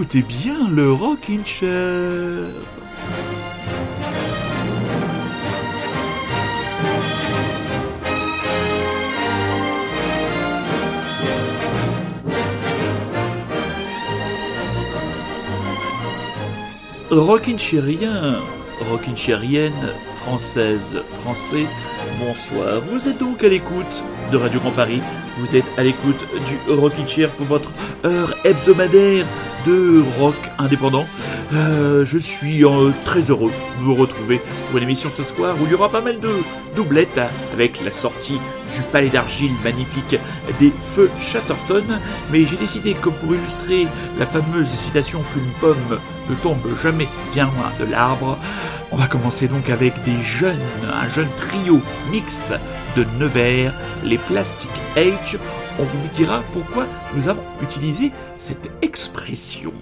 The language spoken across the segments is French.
Écoutez bien le Rockin' Chair. Rockin' Chairien, Rockin' Chairienne, française, français, bonsoir. Vous êtes donc à l'écoute de Radio Grand Paris. Vous êtes à l'écoute du Rockin' Chair pour votre heure hebdomadaire de rock indépendant. Euh, je suis euh, très heureux de vous retrouver pour une émission ce soir où il y aura pas mal de doublettes avec la sortie du palais d'argile magnifique des feux Chatterton. Mais j'ai décidé que pour illustrer la fameuse citation qu'une pomme ne tombe jamais bien loin de l'arbre, on va commencer donc avec des jeunes, un jeune trio mixte de Nevers, les Plastic Age. On vous dira pourquoi nous avons utilisé cette expression.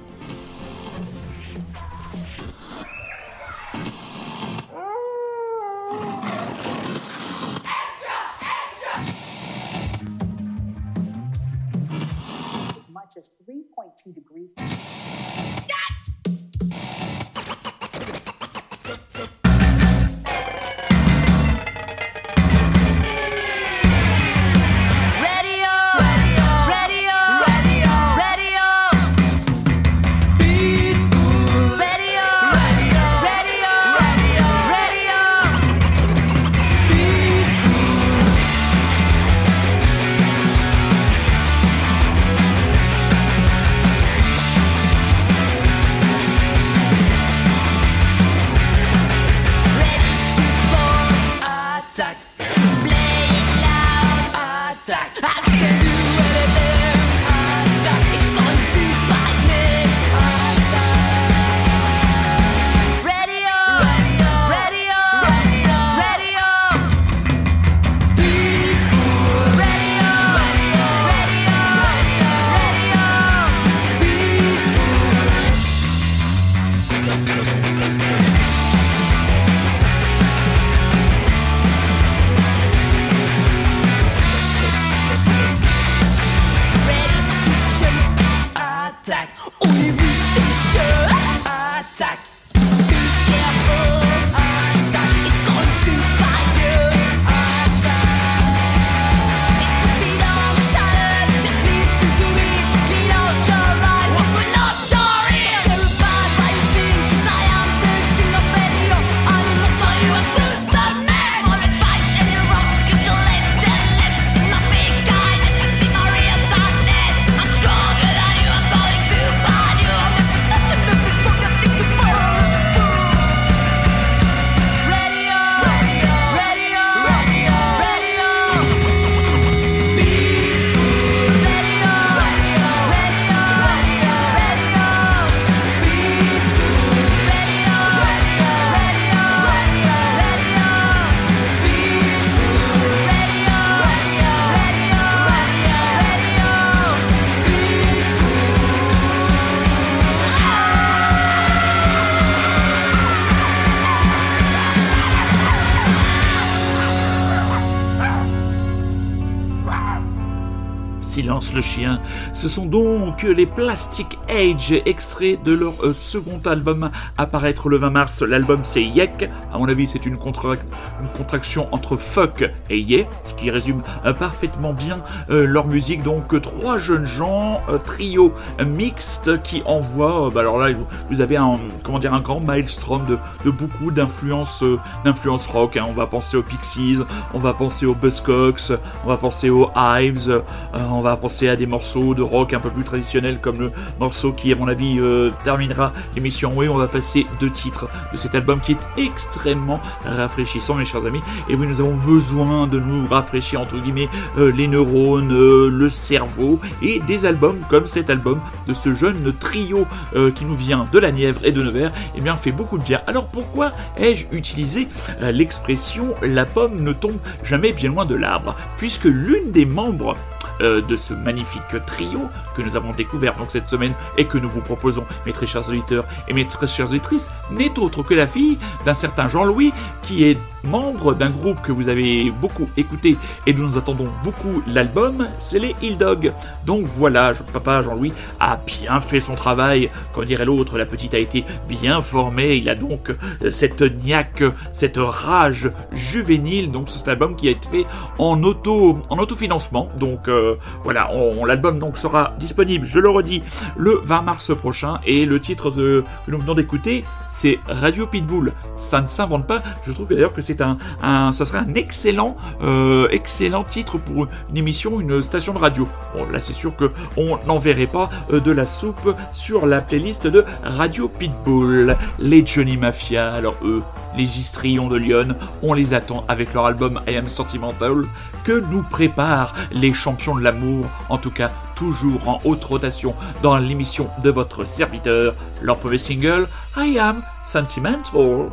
Le chien. Ce sont donc les Plastic Age, extraits de leur euh, second album à paraître le 20 mars. L'album c'est Yek. À mon avis, c'est une, contra- une contraction entre fuck et yeah, ce qui résume euh, parfaitement bien euh, leur musique. Donc trois jeunes gens, trio mixte qui envoie. bah alors là, vous- avez un comment dire un grand maelstrom de, de beaucoup d'influences d'influences rock. hein. On va penser aux Pixies, on va penser aux Buzzcocks, on va penser aux Hives, on va penser à des morceaux de rock un peu plus traditionnels comme le morceau qui, à mon avis, euh, terminera l'émission. Oui, on va passer deux titres de cet album qui est extrêmement rafraîchissant, mes chers amis. Et oui, nous avons besoin de nous rafraîchir, entre guillemets, euh, les neurones, euh, le cerveau, et des albums comme cet album de ce jeune trio qui nous vient de la Nièvre et de Nevers, eh bien, fait beaucoup de bien. Alors pourquoi ai-je utilisé l'expression la pomme ne tombe jamais bien loin de l'arbre Puisque l'une des membres euh, de ce magnifique trio que nous avons découvert donc cette semaine et que nous vous proposons, mes très chers auditeurs et mes très chères auditrices, n'est autre que la fille d'un certain Jean-Louis qui est membre d'un groupe que vous avez beaucoup écouté et dont nous attendons beaucoup l'album, c'est les Hill Dog. Donc voilà, papa Jean-Louis a bien fait son travail. Comme dirait l'autre, la petite a été bien formée. Il a donc euh, cette niaque, cette rage juvénile. Donc c'est un album qui a été fait en auto, en autofinancement. Donc euh, voilà, l'album sera disponible, je le redis, le 20 mars prochain. Et le titre que nous venons d'écouter, c'est Radio Pitbull. Ça ne s'invente pas. Je trouve d'ailleurs que un, un, serait un excellent, euh, excellent titre pour une émission, une station de radio. Bon, là c'est sûr que on n'enverrait pas euh, de la soupe sur la playlist de Radio Pitbull. Les Johnny Mafia, alors eux, les histrions de Lyon, on les attend avec leur album I Am Sentimental que nous préparent les champions de l'amour, en tout cas toujours en haute rotation dans l'émission de votre serviteur, leur premier single I Am Sentimental.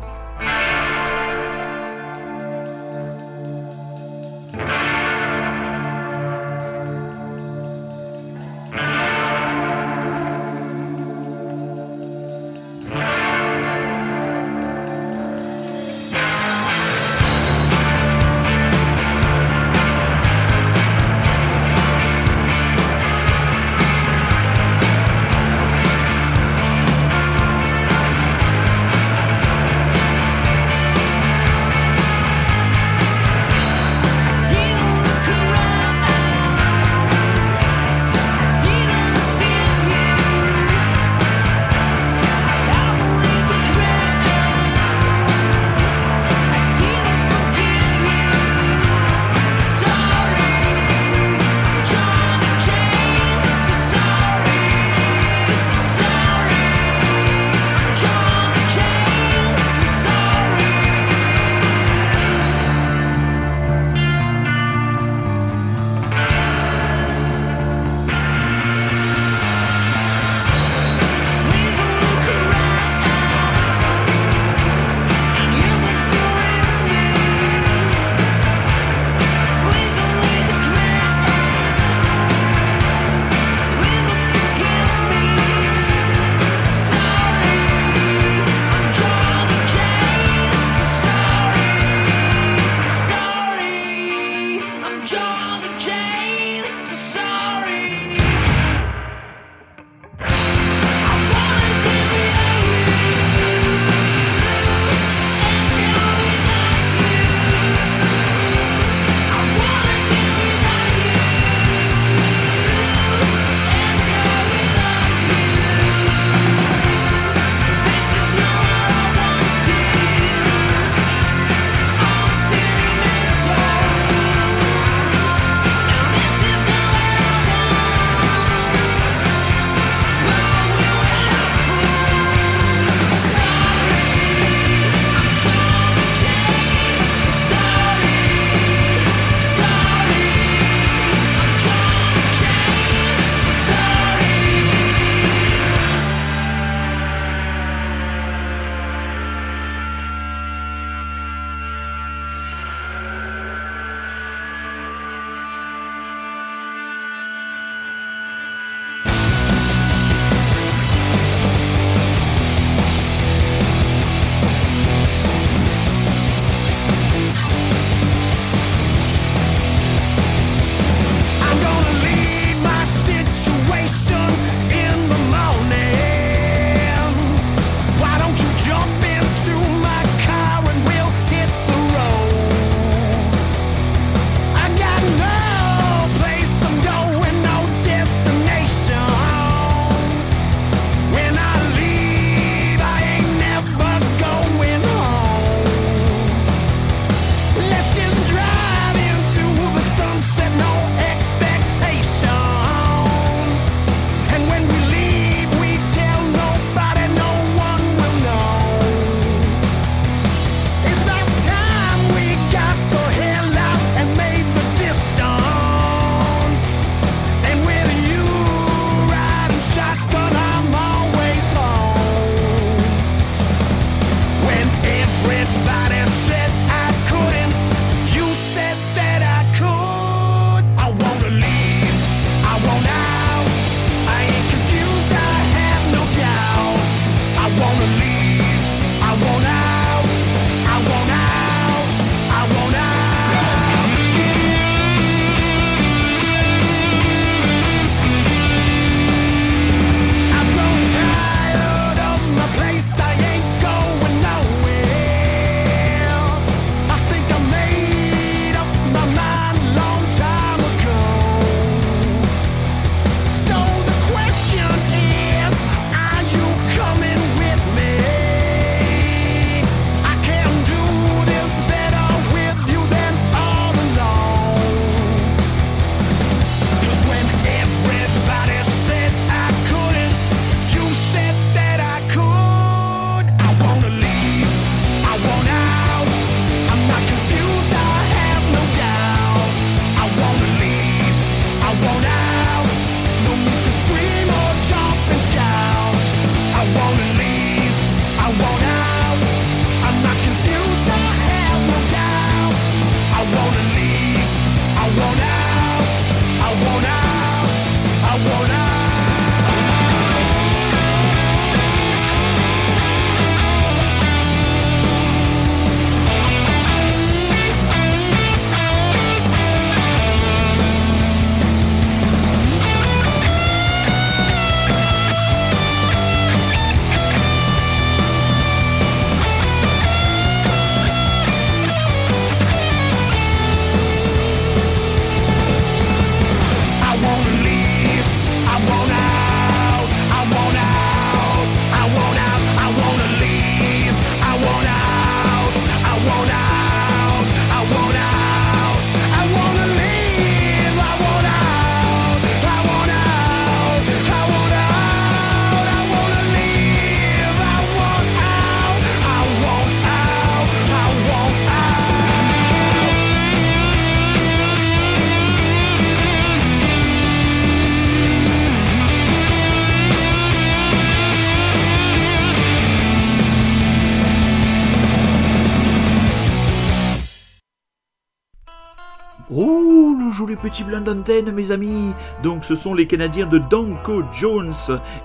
Petit d'antenne, mes amis Donc, ce sont les Canadiens de Danko Jones,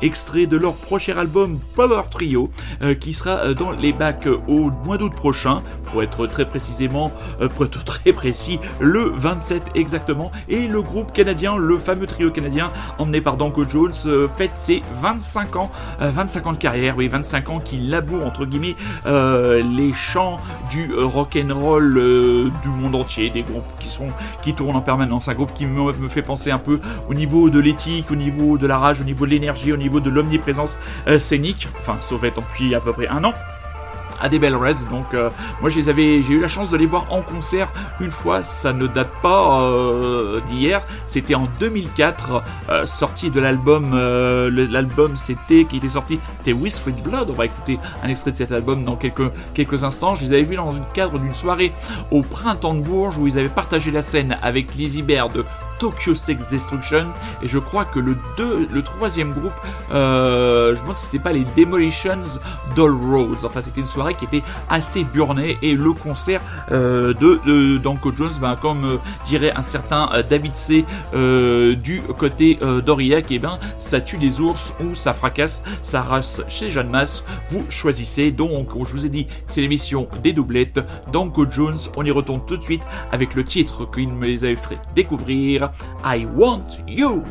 extrait de leur prochain album Power Trio, euh, qui sera euh, dans les bacs euh, au mois d'août prochain, pour être très précisément, euh, très précis, le 27 exactement. Et le groupe canadien, le fameux trio canadien, emmené par Danko Jones, euh, fête ses 25 ans, euh, 25 ans de carrière, oui, 25 ans qui laboure, entre guillemets, les chants du rock and roll du monde entier, des groupes qui sont qui tournent en permanence, un groupe qui me, fait penser un peu au niveau de l'éthique, au niveau de la rage, au niveau de l'énergie, au niveau de l'omniprésence euh, scénique, enfin sauf être depuis à peu près un an à des belles res. Donc euh, moi je les avais, j'ai eu la chance de les voir en concert une fois. Ça ne date pas euh, d'hier. C'était en 2004, euh, sorti de l'album. l'album c'était qui était sorti, c'était With Blood. On va écouter un extrait de cet album dans quelques quelques instants. Je les avais vus dans le cadre d'une soirée au printemps de Bourges où ils avaient partagé la scène avec Lizzie Bear de Tokyo Sex Destruction et je crois que le deux, le troisième groupe, euh, je me demande si c'était pas les Demolitions Doll Roads. Enfin, c'était une soirée qui était assez burnée et le concert euh, de, Danko Jones, ben, comme euh, dirait un certain euh, David C du côté d'Aurillac, et ben ça tue des ours ou ça fracasse, ça race chez Jeanne Masse. Vous choisissez. Donc, je vous ai dit, c'est l'émission des doublettes. Danko Jones, on y retourne tout de suite avec le titre qu'il me les avait fait découvrir. I Want You.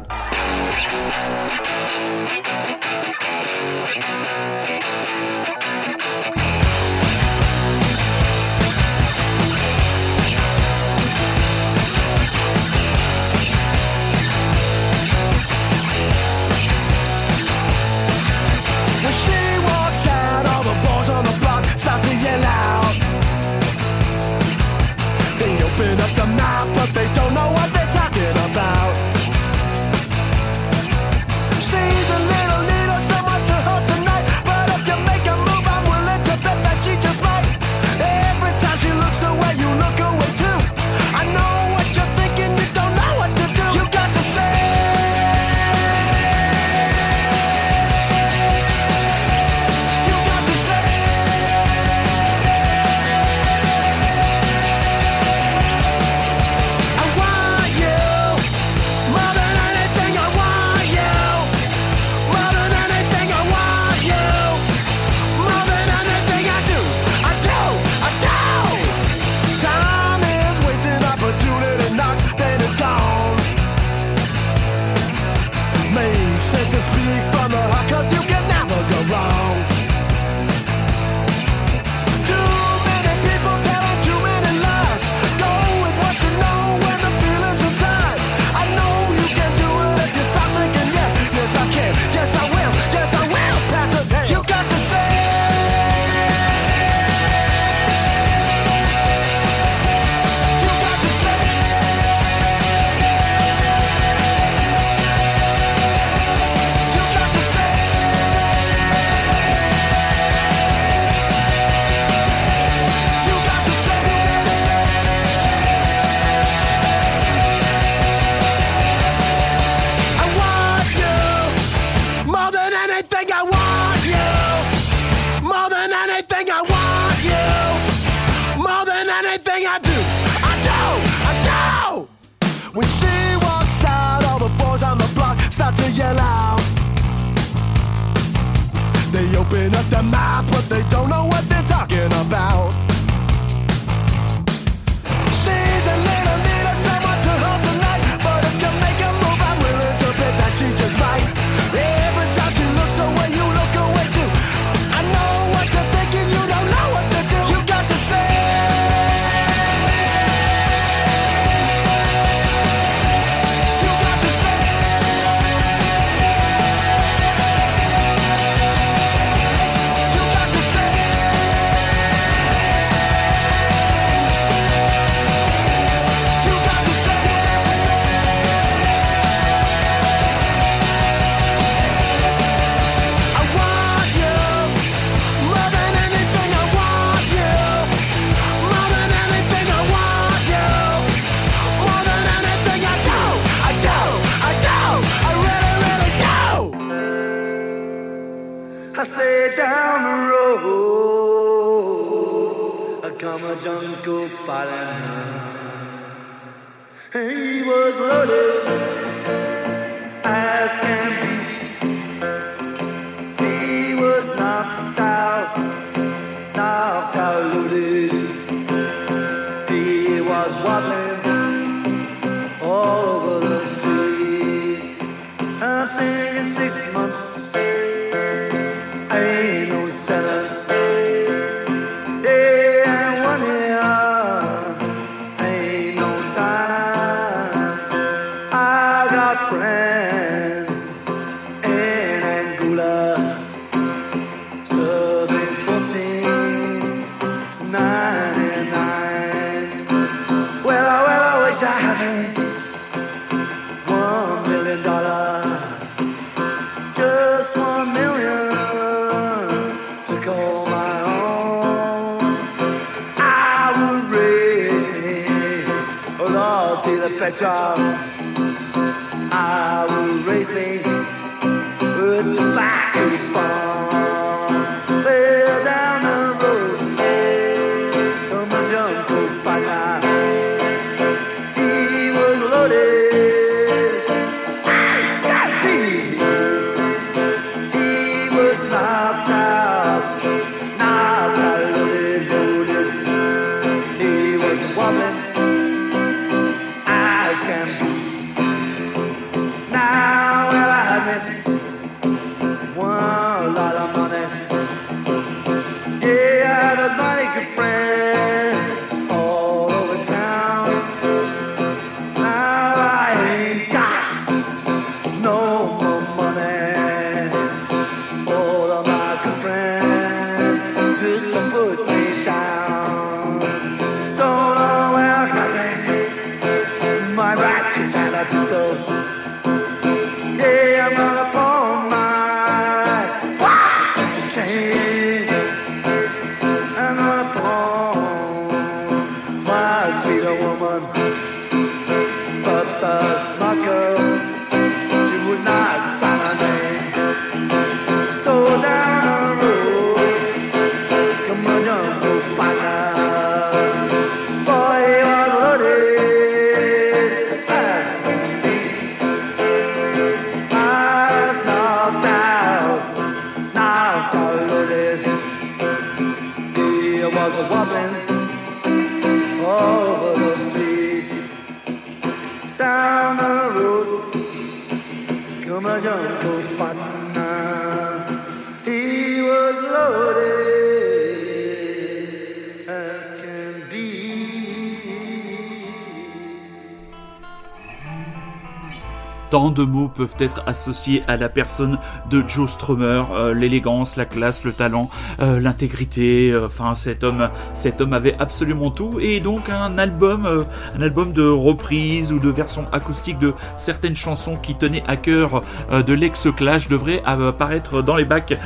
Tant de mots peuvent être associés à la personne de Joe Strummer, euh, l'élégance, la classe, le talent, euh, l'intégrité. euh, Enfin, cet homme, cet homme avait absolument tout. Et donc un album, un album de reprise ou de version acoustique de certaines chansons qui tenaient à cœur de l'ex-Clash devrait apparaître dans les bacs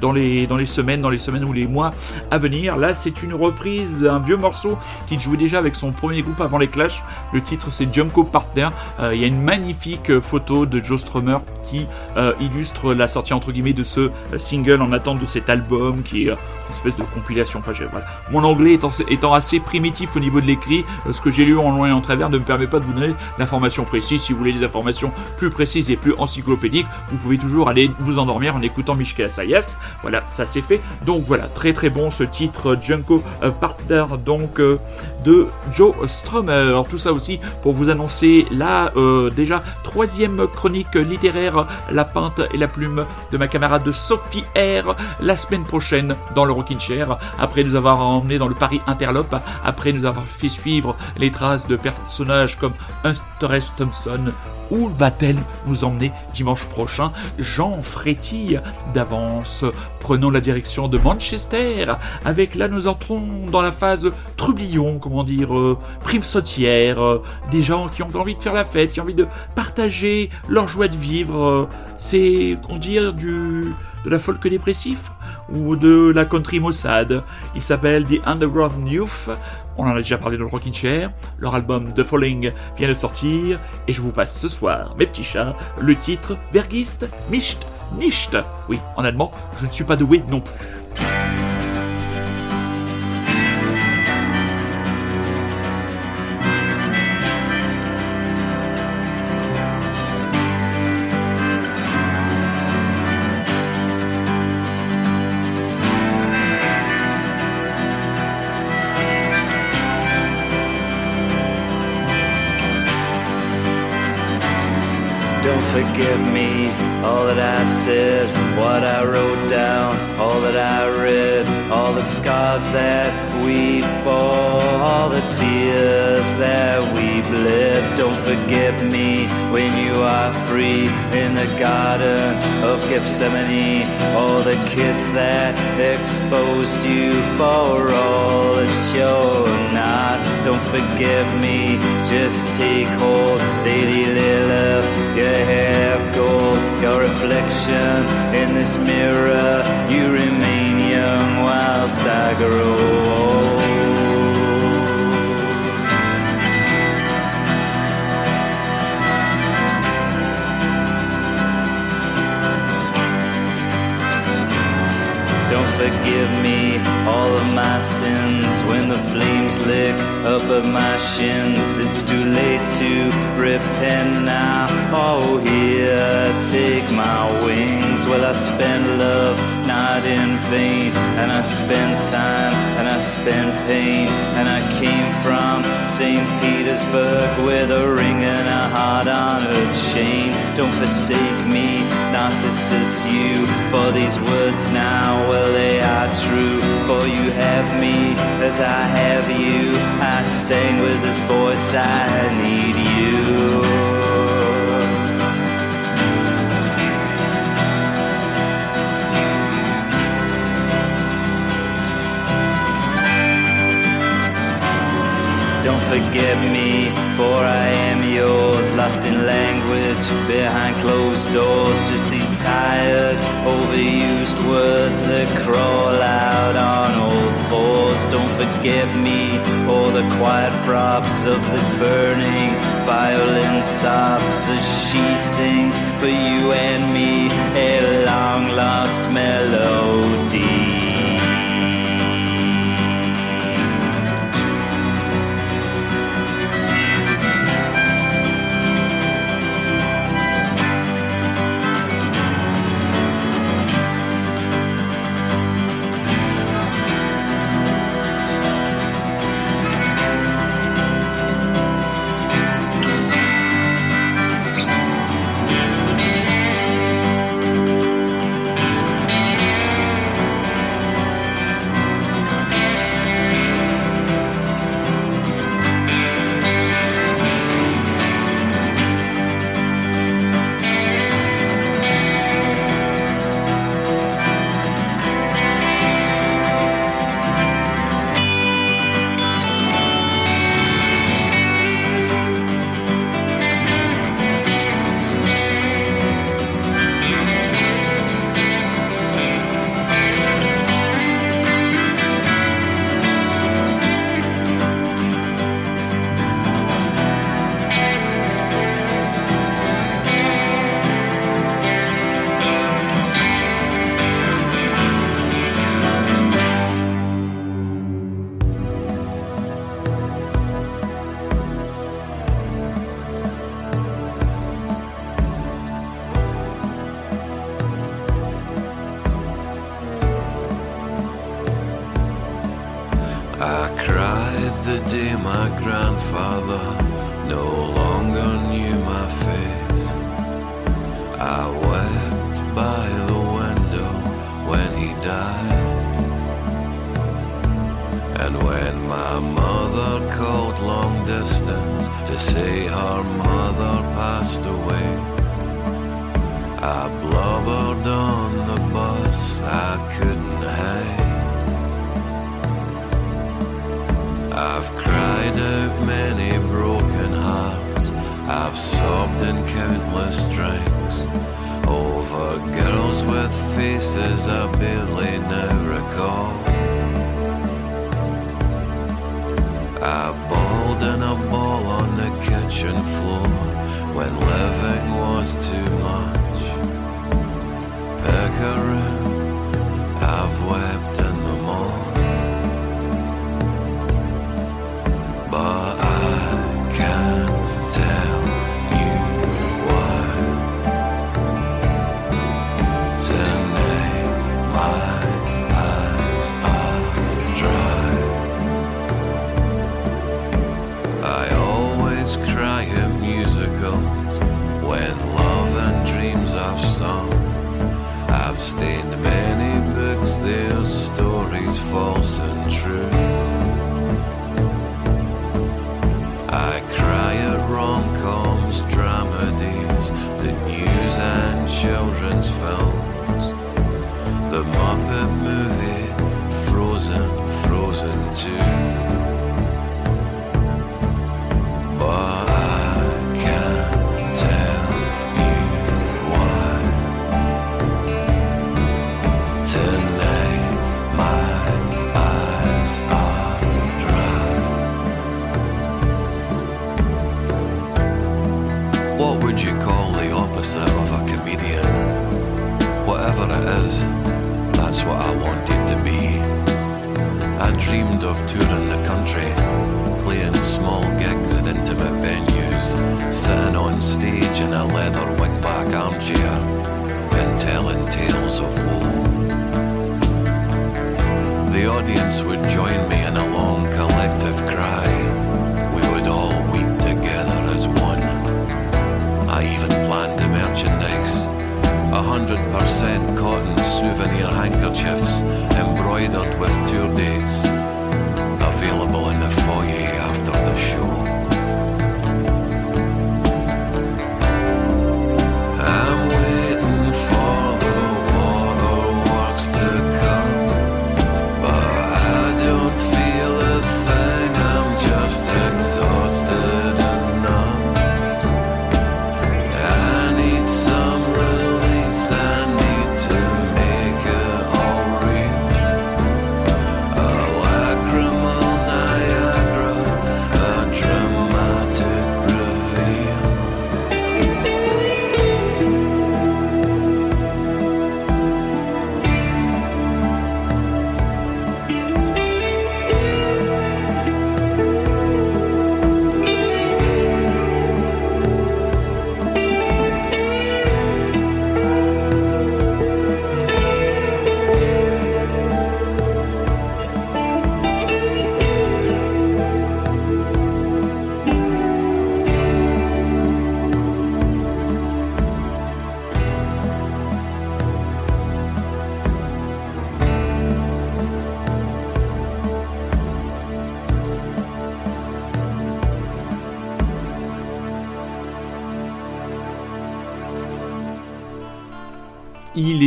dans les semaines, dans les semaines ou les mois à venir. Là, c'est une reprise d'un vieux morceau qu'il jouait déjà avec son premier groupe avant les Clash. Le titre, c'est Junko Partner. Il y a une magnifique photo de Joe Strummer qui euh, illustre la sortie entre guillemets de ce euh, single en attente de cet album qui est euh, une espèce de compilation. Enfin, voilà. Mon anglais étant, assez primitif au niveau de l'écrit, ce que j'ai lu en loin et en travers ne me permet pas de vous donner l'information précise. Si vous voulez des informations plus précises et plus encyclopédiques, vous pouvez toujours aller vous endormir en écoutant Mishka Sayas. Voilà, ça c'est fait. Donc voilà, très très bon ce titre Junko Partner donc de Joe Strummer. Tout ça aussi pour vous annoncer la déjà troisième chronique littéraire La Pinte et la Plume de ma camarade Sophie R la semaine prochaine dans le Rockin' Chair. Après nous avoir emmené dans le Paris Interlope, après nous avoir fait suivre les traces de personnages comme Hunter S. Thompson. Où va-t-elle nous emmener dimanche prochain? Jean frétille d'avance. Prenons la direction de Manchester. Avec là, nous entrons dans la phase trublion, comment dire, euh, prime sautière. euh, des gens qui ont envie de faire la fête, qui ont envie de partager leur de vivre. euh, c'est, qu'on dire, du de la folk dépressif ou de la country maussade. Il s'appelle The Underground Youth. On en a déjà parlé dans le Rockin' Chair. Leur album The Falling vient de sortir et je vous passe ce soir, mes petits chats, le titre Vergist Mischt Nicht. Oui, en allemand, je ne suis pas doué non plus. Forgive me all that I said, what I wrote down, all that I read, all the scars that we bore, all the tears that we bled. Don't forgive me when you are free in the garden of Gethsemane, or the kiss that exposed you for all that you're not. Don't forgive me, just take hold, Lady Lilith, you have gold, your reflection in this mirror. You remain young whilst I grow old. Don't forgive me all of my sins when the flames lick up at my shins. It's too late to repent now. Oh, here, take my wings. Well, I spent love not in vain, and I spent time and I spent pain, and I came from St. Petersburg with a ring and a heart on a chain. Don't forsake me, Narcissus, you, for these words now, well, they are true. For you have me as I have you. I sang with this voice, I need you. Don't forget me, for I lost in language behind closed doors. Just these tired, overused words that crawl out on all fours. Don't forget me, or the quiet throbs of this burning violin sobs as she sings for you and me a long lost melody. I cried the day my grandfather no longer knew my face. I wept by the window when he died. And when my mother called long distance to say her mother passed away, I blubbered on the bus, I couldn't I've sobbed in countless drinks over girls with faces I barely now recall. I bawled in a ball on the kitchen floor when living was too much. Pick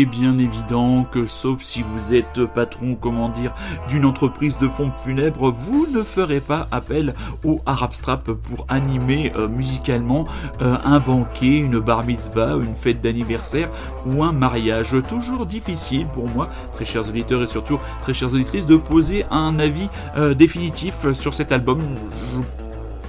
bien évident que, sauf si vous êtes patron, comment dire, d'une entreprise de fonds funèbres, vous ne ferez pas appel au Arab Strap pour animer euh, musicalement euh, un banquet, une bar mitzvah, une fête d'anniversaire ou un mariage. Toujours difficile pour moi, très chers auditeurs et surtout très chères auditrices, de poser un avis euh, définitif sur cet album.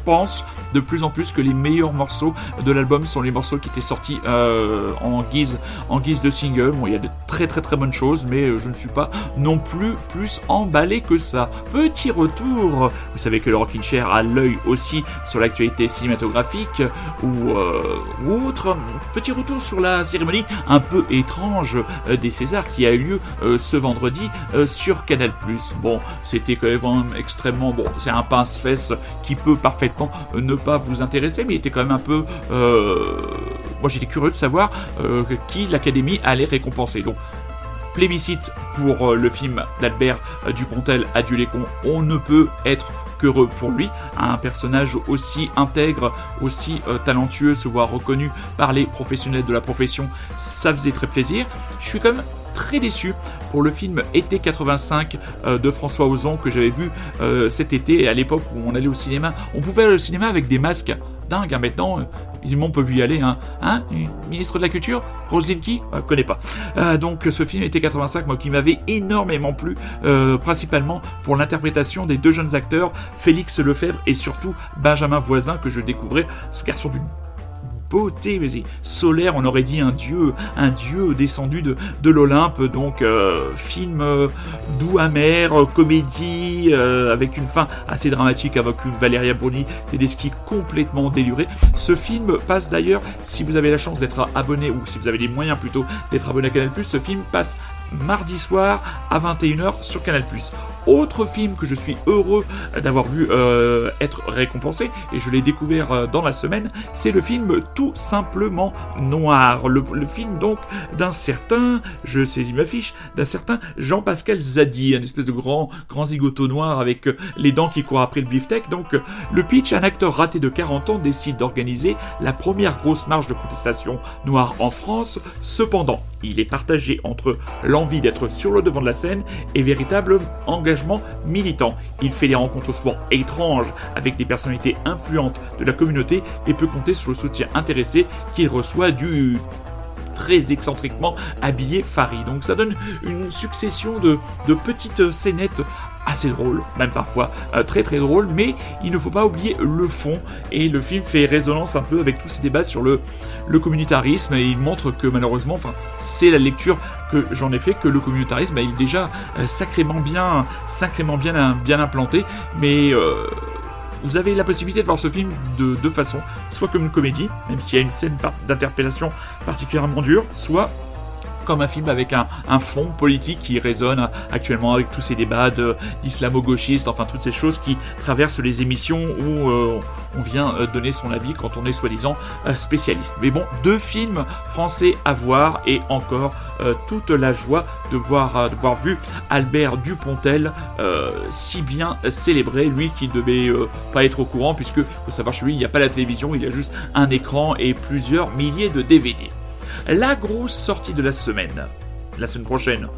Pense de plus en plus que les meilleurs morceaux de l'album sont les morceaux qui étaient sortis euh, en guise en guise de single. Bon, il y a de très très très bonnes choses, mais euh, je ne suis pas non plus plus emballé que ça. Petit retour, vous savez que le Rockin' Chair a l'œil aussi sur l'actualité cinématographique ou, euh, ou autre. Petit retour sur la cérémonie un peu étrange des Césars qui a eu lieu ce vendredi sur Canal+. Bon, c'était quand même extrêmement bon. C'est un pince-fesse qui peut parfaitement euh, ne pas vous intéresser, mais il était quand même un peu. euh, moi, j'étais curieux de savoir euh, qui l'Académie allait récompenser. Donc, plébiscite pour le film d'Albert Dupontel, Adieu les. On ne peut être qu'heureux pour lui. Un personnage aussi intègre, aussi talentueux, se voir reconnu par les professionnels de la profession, ça faisait très plaisir. Je suis quand même très déçu pour le film Été 85 euh, de François Ozon que j'avais vu euh, cet été à l'époque où on allait au cinéma. On pouvait aller au cinéma avec des masques. Dingue, hein, maintenant, euh, visiblement on peut y aller. Hein, hein Ministre de la Culture? Roselyne qui? Euh, pas. Donc ce film Été 85, moi qui m'avait énormément plu, principalement pour l'interprétation des deux jeunes acteurs, Félix Lefebvre et surtout Benjamin Voisin que je découvrais, ce garçon d'une beauté, mais solaire, on aurait dit un dieu, un dieu descendu de, l'Olympe. Donc euh, film euh, doux amer, euh, comédie avec une fin assez dramatique avec une Valéria Bruni Tedeschi complètement délurée. Ce film passe d'ailleurs, si vous avez la chance d'être abonné ou si vous avez les moyens plutôt d'être abonné à Canal+, ce film passe mardi soir à 21h sur Canal+. Autre film que je suis heureux d'avoir vu euh, être récompensé, et je l'ai découvert euh, dans la semaine, c'est le film Tout simplement noir. Le, film donc d'un certain, je saisis ma fiche, d'un certain Jean-Pascal Zadi, un espèce de grand, grand zigoto noir avec euh, les dents qui courent après le beefsteak. Donc le pitch, un acteur raté de 40 ans décide d'organiser la première grosse marche de contestation noire en France. Cependant, il est partagé entre l'envie d'être sur le devant de la scène et véritable engagement militant. Il fait des rencontres souvent étranges avec des personnalités influentes de la communauté et peut compter sur le soutien intéressé qu'il reçoit du très excentriquement habillé Farid. Donc ça donne une succession de, de petites scénettes assez drôles, même parfois euh, très très drôles, mais il ne faut pas oublier le fond, et le film fait résonance un peu avec tous ces débats sur le, le communautarisme, et il montre que malheureusement, c'est la lecture que j'en ai fait, que le communautarisme, bah, est déjà euh, sacrément bien, sacrément bien, bien implanté, mais... euh, vous avez la possibilité de voir ce film de deux façons, soit comme une comédie, même s'il y a une scène d'interpellation particulièrement dure, soit comme un film avec un, fond politique qui résonne actuellement avec tous ces débats d'islamo-gauchistes, enfin toutes ces choses qui traversent les émissions où euh, on vient euh, donner son avis quand on est soi-disant euh, spécialiste. Mais bon, deux films français à voir et encore toute la joie de voir, de voir vu Albert Dupontel si bien célébré, lui qui devait euh, pas être au courant puisque faut savoir chez lui il n'y a pas la télévision, il y a juste un écran et plusieurs milliers de DVD. La grosse sortie de la semaine. La semaine prochaine,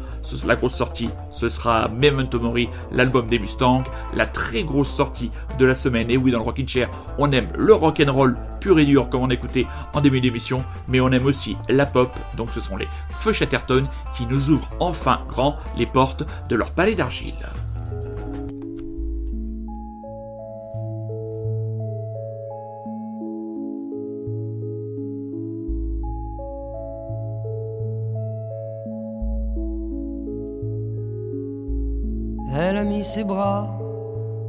la grosse sortie, ce sera Memento Mori, l'album des Mustangs. La très grosse sortie de la semaine. Et oui, dans le Rockin' Chair, on aime le rock'n'roll pur et dur, comme on écoutait en début d'émission, mais on aime aussi la pop. Donc ce sont les Feux Chatterton qui nous ouvrent enfin grand les portes de leur palais d'argile. A mis ses bras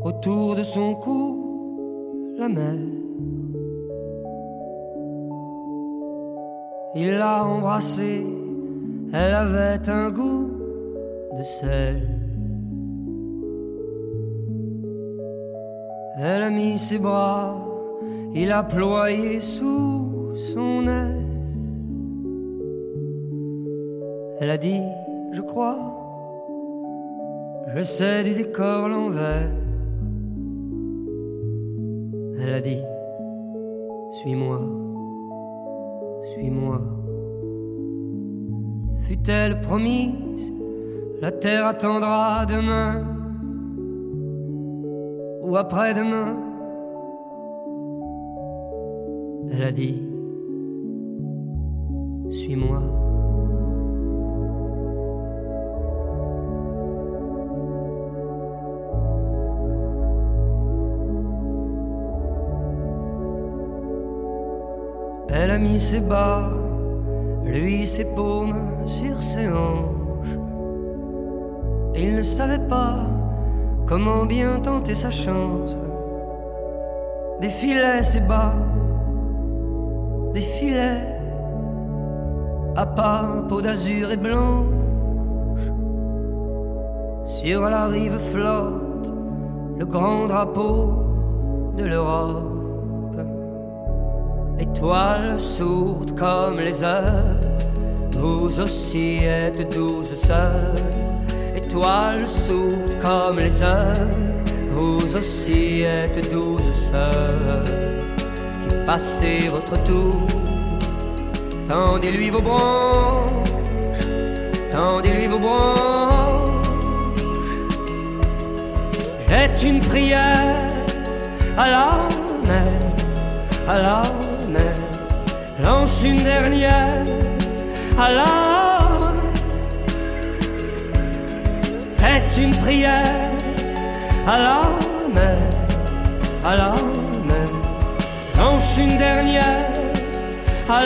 autour de son cou, la mer. Il l'a embrassée, elle avait un goût de sel. Elle a mis ses bras, il a ployé sous son aile. Elle a dit, je crois, je sais du décor l'envers. Elle a dit Suis-moi, suis-moi. Fut-elle promise La terre attendra demain ou après-demain? Elle a dit Suis-moi. Elle a mis bas, lui ses paumes sur ses hanches. Il ne savait pas comment bien tenter sa chance. Défilait ses bas, défilait à pas peau d'azur et blanche. Sur la rive flotte le grand drapeau de l'Europe. Étoiles sourdes comme les heures, vous aussi êtes douze sœurs. Étoiles sourdes comme les heures, vous aussi êtes douze sœurs. Qui passez votre tour, tendez-lui vos branches, tendez-lui vos branches. Jette une prière à la mer, à la. Lance une dernière mer. Jette une prière à la mer, à la mer. Lance une dernière à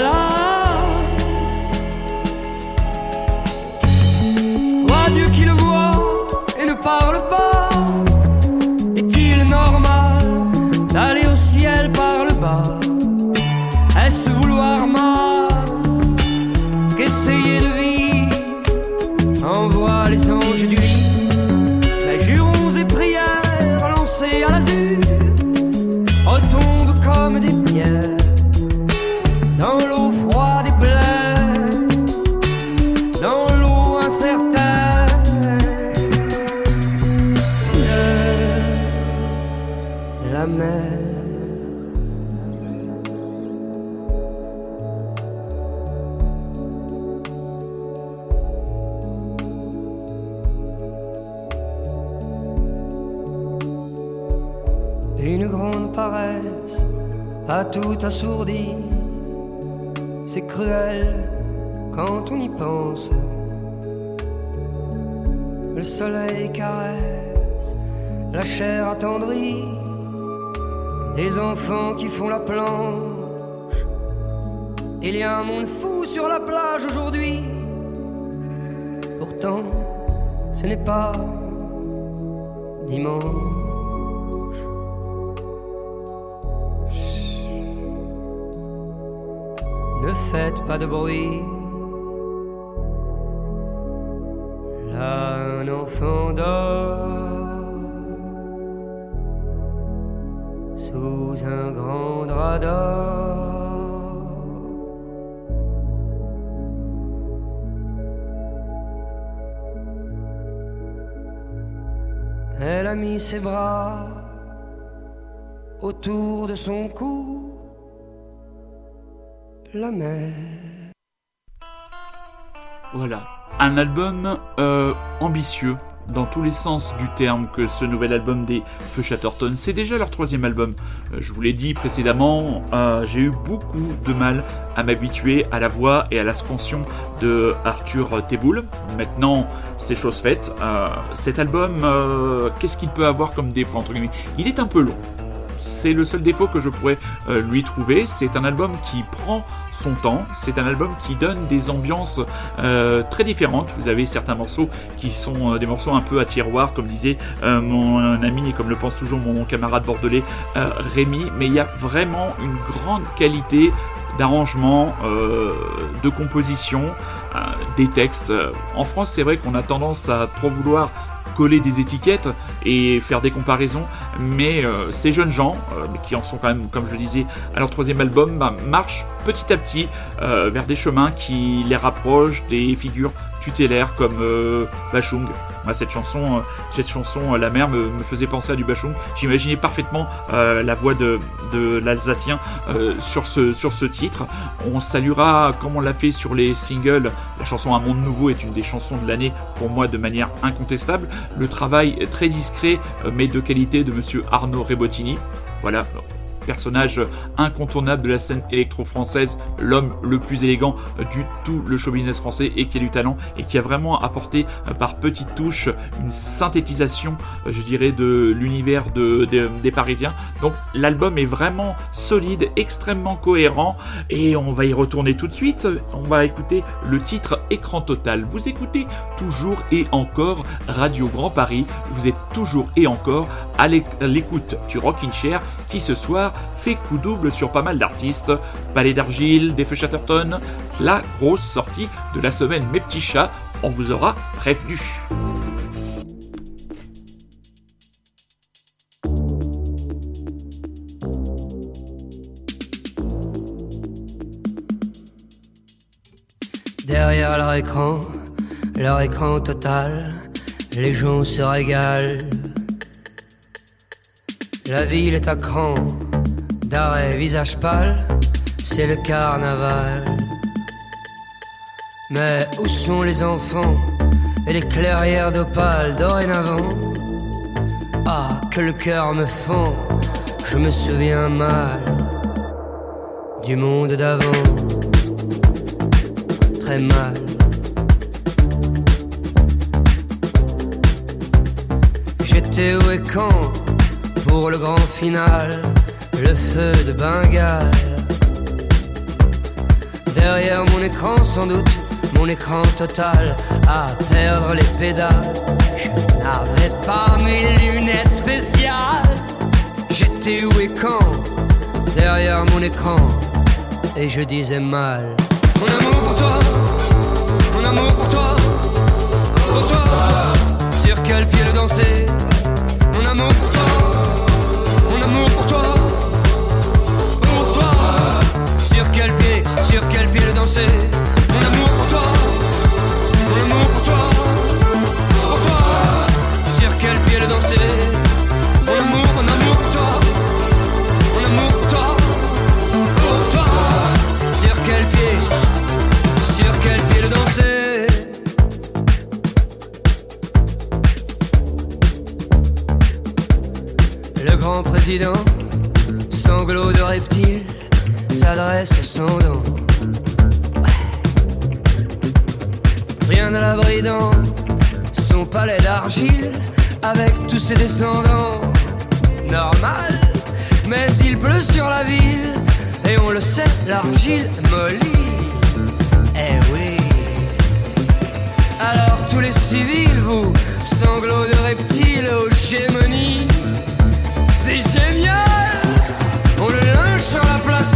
C'est cruel quand on y pense. Le soleil caresse la chair attendrie des enfants qui font la planche. Il y a un monde fou sur la plage aujourd'hui. Pourtant, ce n'est pas dimanche. Faites pas de bruit. Là, enfant dort sous un grand drap d'or. Elle a mis ses bras autour de son cou. La mer. Voilà. Un album euh, ambitieux dans tous les sens du terme que ce nouvel album des Feu Chatterton. C'est déjà leur troisième album. Euh, je vous l'ai dit précédemment, euh, j'ai eu beaucoup de mal à m'habituer à la voix et à la scansion de Arthur Teboul. Maintenant, c'est chose faite. Cet album, qu'est-ce qu'il peut avoir comme défaut entre guillemets? Il est un peu long. C'est le seul défaut que je pourrais euh, lui trouver. C'est un album qui prend son temps. C'est un album qui donne des ambiances euh, très différentes. Vous avez certains morceaux qui sont euh, des morceaux un peu à tiroir, comme disait mon ami et comme le pense toujours mon camarade bordelais Rémi. Mais il y a vraiment une grande qualité d'arrangement, de composition, des textes. En France, c'est vrai qu'on a tendance à trop vouloir coller des étiquettes et faire des comparaisons, mais euh, ces jeunes gens, euh, qui en sont quand même, comme je le disais, à leur troisième album, bah, marchent petit à petit euh, vers des chemins qui les rapprochent des figures tutélaires comme euh, Bachung. Cette chanson, euh, cette chanson, euh, La mer me, faisait penser à du Bachung. J'imaginais parfaitement la voix de, l'Alsacien sur ce titre. On saluera, comme on l'a fait sur les singles, la chanson Un monde nouveau est une des chansons de l'année pour moi de manière incontestable. Le travail très discret mais de qualité de Monsieur Arnaud Rebottini. Voilà, personnage incontournable de la scène électro-française, l'homme le plus élégant du tout le show business français et qui a du talent et qui a vraiment apporté euh, par petites touches une synthétisation, euh, je dirais, de l'univers de, des- Parisiens. Donc l'album est vraiment solide, extrêmement cohérent et on va y retourner tout de suite. On va écouter le titre Écran Total. Vous écoutez toujours et encore Radio Grand Paris. Vous êtes toujours et encore à l'écoute du Rockin' Chair qui ce soir fait coup double sur pas mal d'artistes. Palais d'Argile, des Feux Chatterton, la grosse sortie de la semaine Mes Petits Chats, on vous aura prévenu. Derrière leur écran, leur écran total, les gens se régalent. La ville est à cran, d'arrêt visage pâle, c'est le carnaval. Mais où sont les enfants et les clairières d'opale dorénavant? Ah, que le cœur me fend, je me souviens mal du monde d'avant très mal. J'étais où et quand pour le grand final, le feu de Bengale. Derrière mon écran sans doute, mon écran total à perdre les pédales. Je n'avais pas mes lunettes spéciales. J'étais où et quand derrière mon écran et je disais mal. Mon amour pour toi, mon amour pour toi, pour toi. Sur quel pied le danser? Mon amour pour toi, mon amour pour toi, danser Mon amour pour toi, mon amour pour toi, pour toi. Sur quel pied le danser? Mon amour, mon amour pour toi, mon amour pour toi, pour toi. Sur quel pied sur quel pied le danser? Le grand président, palais d'argile avec tous ses descendants. Normal, mais il pleut sur la ville et on le sait, l'argile mollit. Eh oui. Alors tous les civils, vous, sanglots de reptiles aux gémonies, c'est génial. On le linge sur la place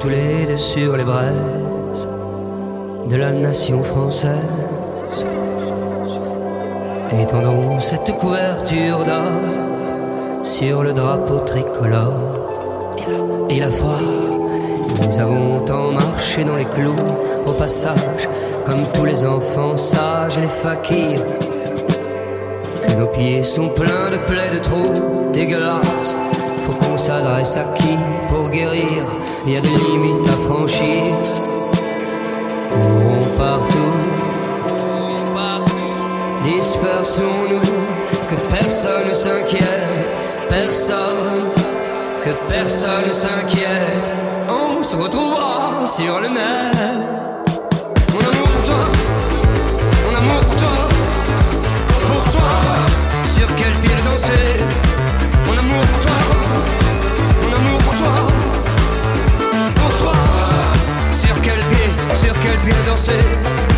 tous les deux sur les braises de la nation française. Étendons cette couverture d'or sur le drapeau tricolore. Et la, foi, nous avons tant marché dans les clous au passage, comme tous les enfants sages et les fakirs. Que nos pieds sont pleins de plaies de trous dégueulasses. Faut qu'on s'adresse à qui pour guérir? Il y a des limites à franchir. Courons partout, dispersons-nous, que personne ne s'inquiète, personne, que personne ne s'inquiète. On se retrouvera sur le net. Mon amour pour toi, mon amour pour toi, pour toi. Sur quel pied danser? Mon amour le danser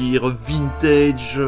vintage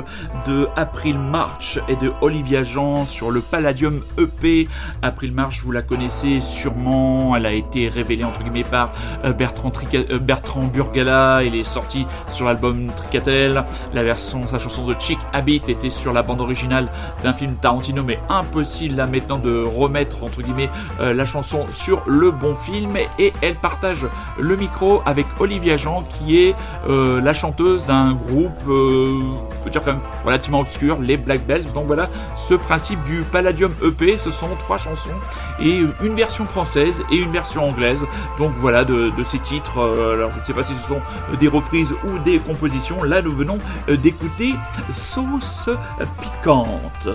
de April March et de Olivia Jean sur le Palladium EP. April March, vous la connaissez sûrement, elle a été révélée entre guillemets par euh, euh, Bertrand Burgala, elle est sortie sur l'album Tricatel. La version, sa chanson de Chick Habit était sur la bande originale d'un film Tarantino, mais impossible là maintenant de remettre entre guillemets euh, la chanson sur le bon film. Et elle partage le micro avec Olivia Jean, qui est la chanteuse d'un groupe, euh, peut dire quand même relativement obscur, les Black Bells. Donc voilà, ce principe du Palladium EP, ce sont trois chansons et une version française et une version anglaise. Donc voilà de, de ces titres. euh, alors je ne sais pas si ce sont des reprises ou des compositions. Là, nous venons euh, d'écouter Sauce piquante.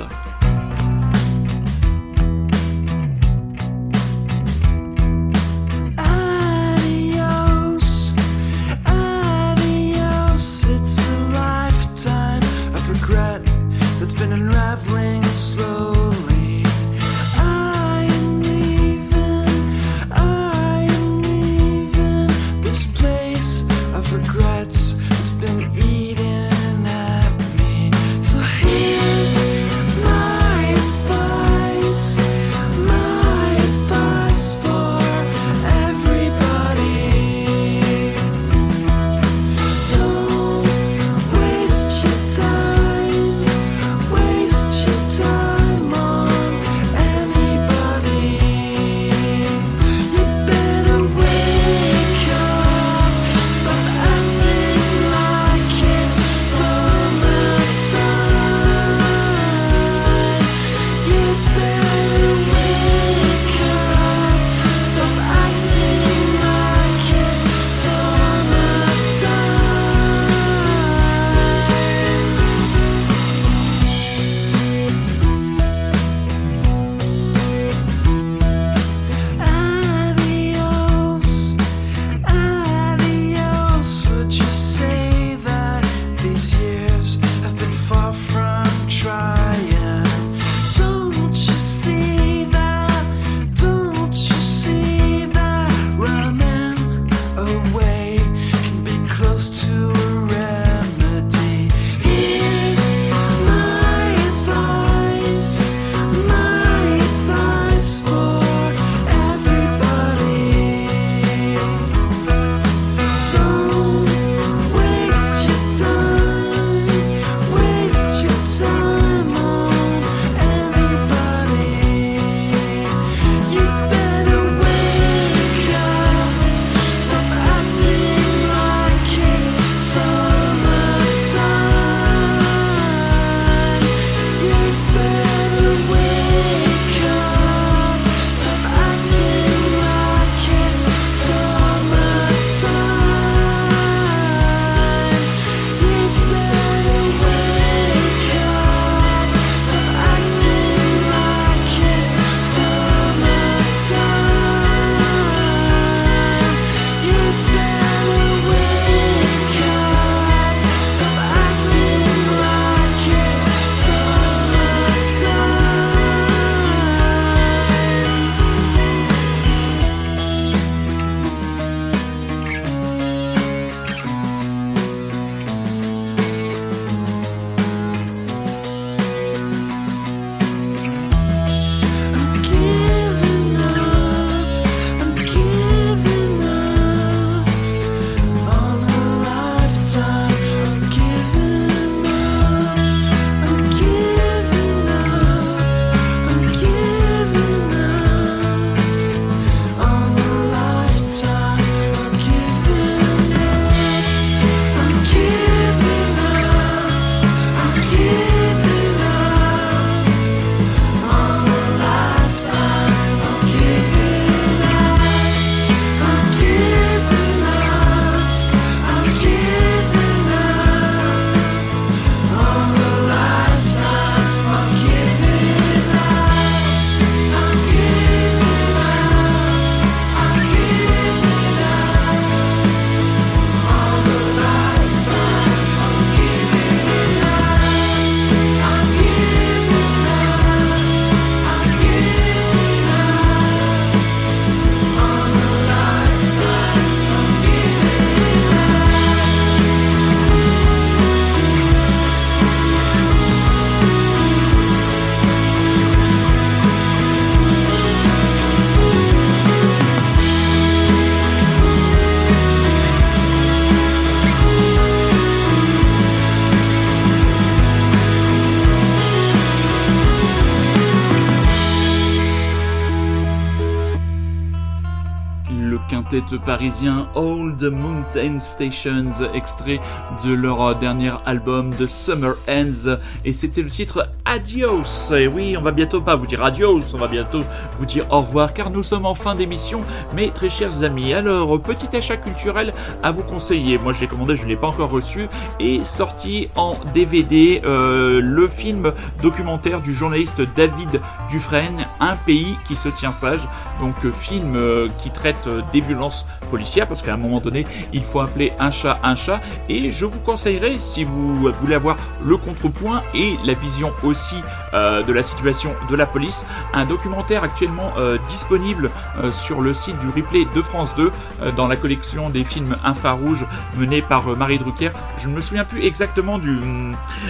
Parisien Old Mountain Stations, extrait de leur dernier album The Summer Ends, et c'était le titre Adios. Et oui, on va bientôt pas vous dire adios, on va bientôt vous dire au revoir, car nous sommes en fin d'émission, mes très chers amis. Alors, petit achat culturel à vous conseiller. Moi, je l'ai commandé, je ne l'ai pas encore reçu, et sorti en DVD euh, le film documentaire du journaliste David Dufresne, Un pays qui se tient sage. Donc, euh, film euh, qui traite euh, des violences policières, parce qu'à un moment donné, il faut appeler un chat un chat. Et je vous conseillerais, si vous voulez avoir le contrepoint et la vision aussi euh, de la situation de la police, un documentaire actuellement euh, disponible euh, sur le site du replay de France 2 euh, dans la collection des films infrarouges menée par Marie Drucker. Je ne me souviens plus exactement du,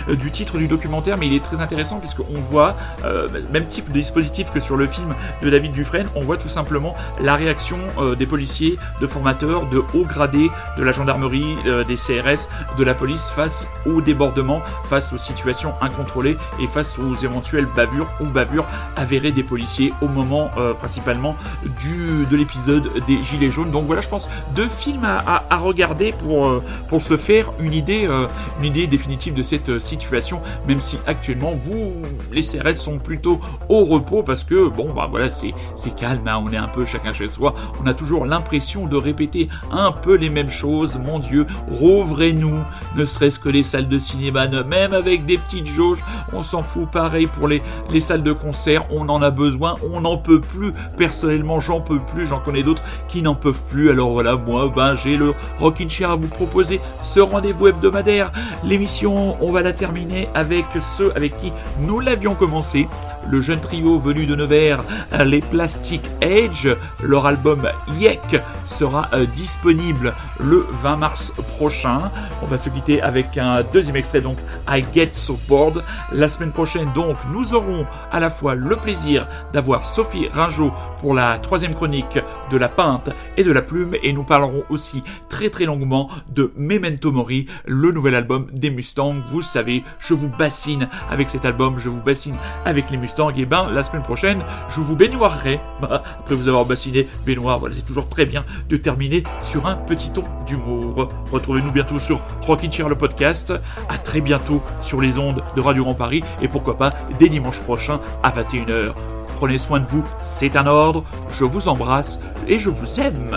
du titre du documentaire, mais il est très intéressant puisqu'on voit, même type de dispositif que sur le film de David Dufresne, on voit tout simplement la réaction des policiers, de formateurs, de hauts gradés de la gendarmerie, euh, des CRS, de la police face aux débordements, face aux situations incontrôlées et face aux éventuelles bavures ou bavures avérées des policiers au moment euh, principalement du, de l'épisode des Gilets jaunes. Donc voilà, je pense deux films à, à- regarder pour, euh, pour se faire une idée, une idée définitive de cette situation, même si actuellement vous, les CRS sont plutôt au repos parce que bon bah voilà c'est c'est calme, hein, on est un peu chacun chez soi, on a toujours l'impression de répéter un peu les mêmes choses. Mon Dieu, rouvrez-nous, ne serait-ce que les salles de cinéma, même avec des petites jauges, on s'en fout. Pareil pour les les salles de concert, on en a besoin, on n'en peut plus. Personnellement, j'en peux plus, j'en connais d'autres qui n'en peuvent plus. Alors voilà, moi, ben j'ai le Rockin' Chair à vous proposer ce rendez-vous hebdomadaire. L'émission, on va la terminer avec ceux avec qui nous l'avions commencé. Le jeune trio venu de Nevers, les Plastic Age, leur album Yek sera euh, disponible le 20 mars prochain. On va se quitter avec un deuxième extrait, donc I Get So Bored. La semaine prochaine, donc, nous aurons à la fois le plaisir d'avoir Sophie Ringeau pour la troisième chronique de la peinte et de la plume, et nous parlerons aussi très très longuement de Memento Mori, le nouvel album des Mustangs. Vous savez, je vous bassine avec cet album, je vous bassine avec les Mustangs. Et ben, la semaine prochaine, je vous baignoirerai. Après vous avoir bassiné, baignoire, voilà, c'est toujours très de terminer sur un petit ton d'humour. Retrouvez-nous bientôt sur Rockin' Chair le podcast. À très bientôt sur les ondes de Radio Grand Paris et pourquoi pas dès dimanche prochain à 21h. Prenez soin de vous, c'est un ordre. Je vous embrasse et je vous aime.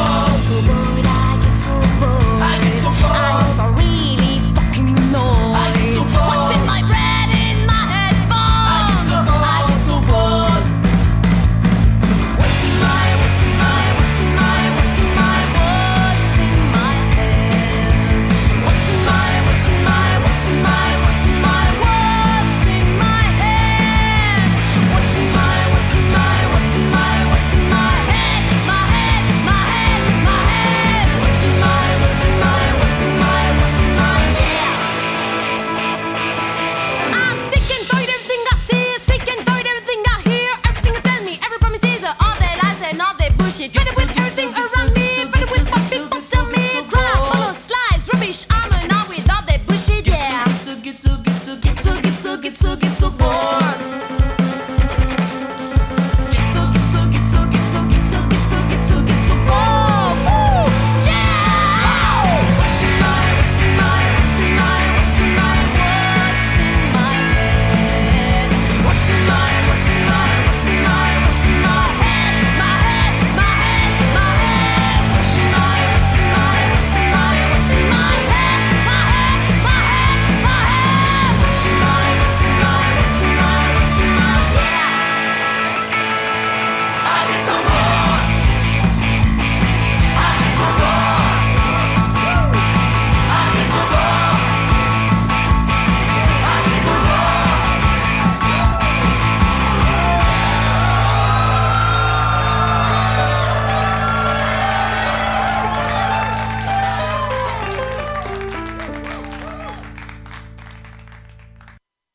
impossible.